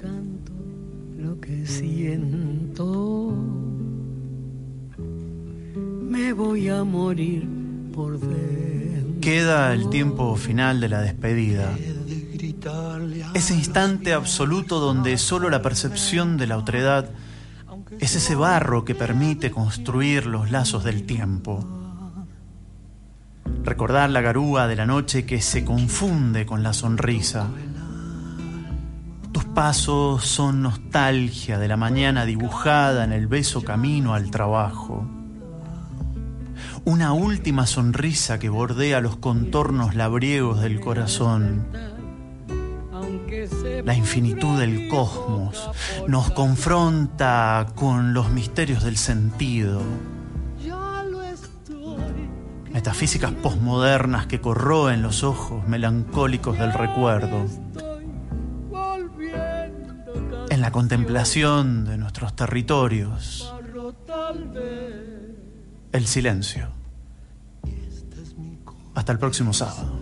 canto lo que siento, me voy a morir por dentro. Queda el tiempo final de la despedida. Ese instante absoluto donde solo la percepción de la otredad es ese barro que permite construir los lazos del tiempo. Recordar la garúa de la noche que se confunde con la sonrisa. Pasos son nostalgia de la mañana dibujada en el beso camino al trabajo. Una última sonrisa que bordea los contornos labriegos del corazón. La infinitud del cosmos nos confronta con los misterios del sentido. Metafísicas posmodernas que corroen los ojos melancólicos del recuerdo. La contemplación de nuestros territorios. El silencio. Hasta el próximo sábado.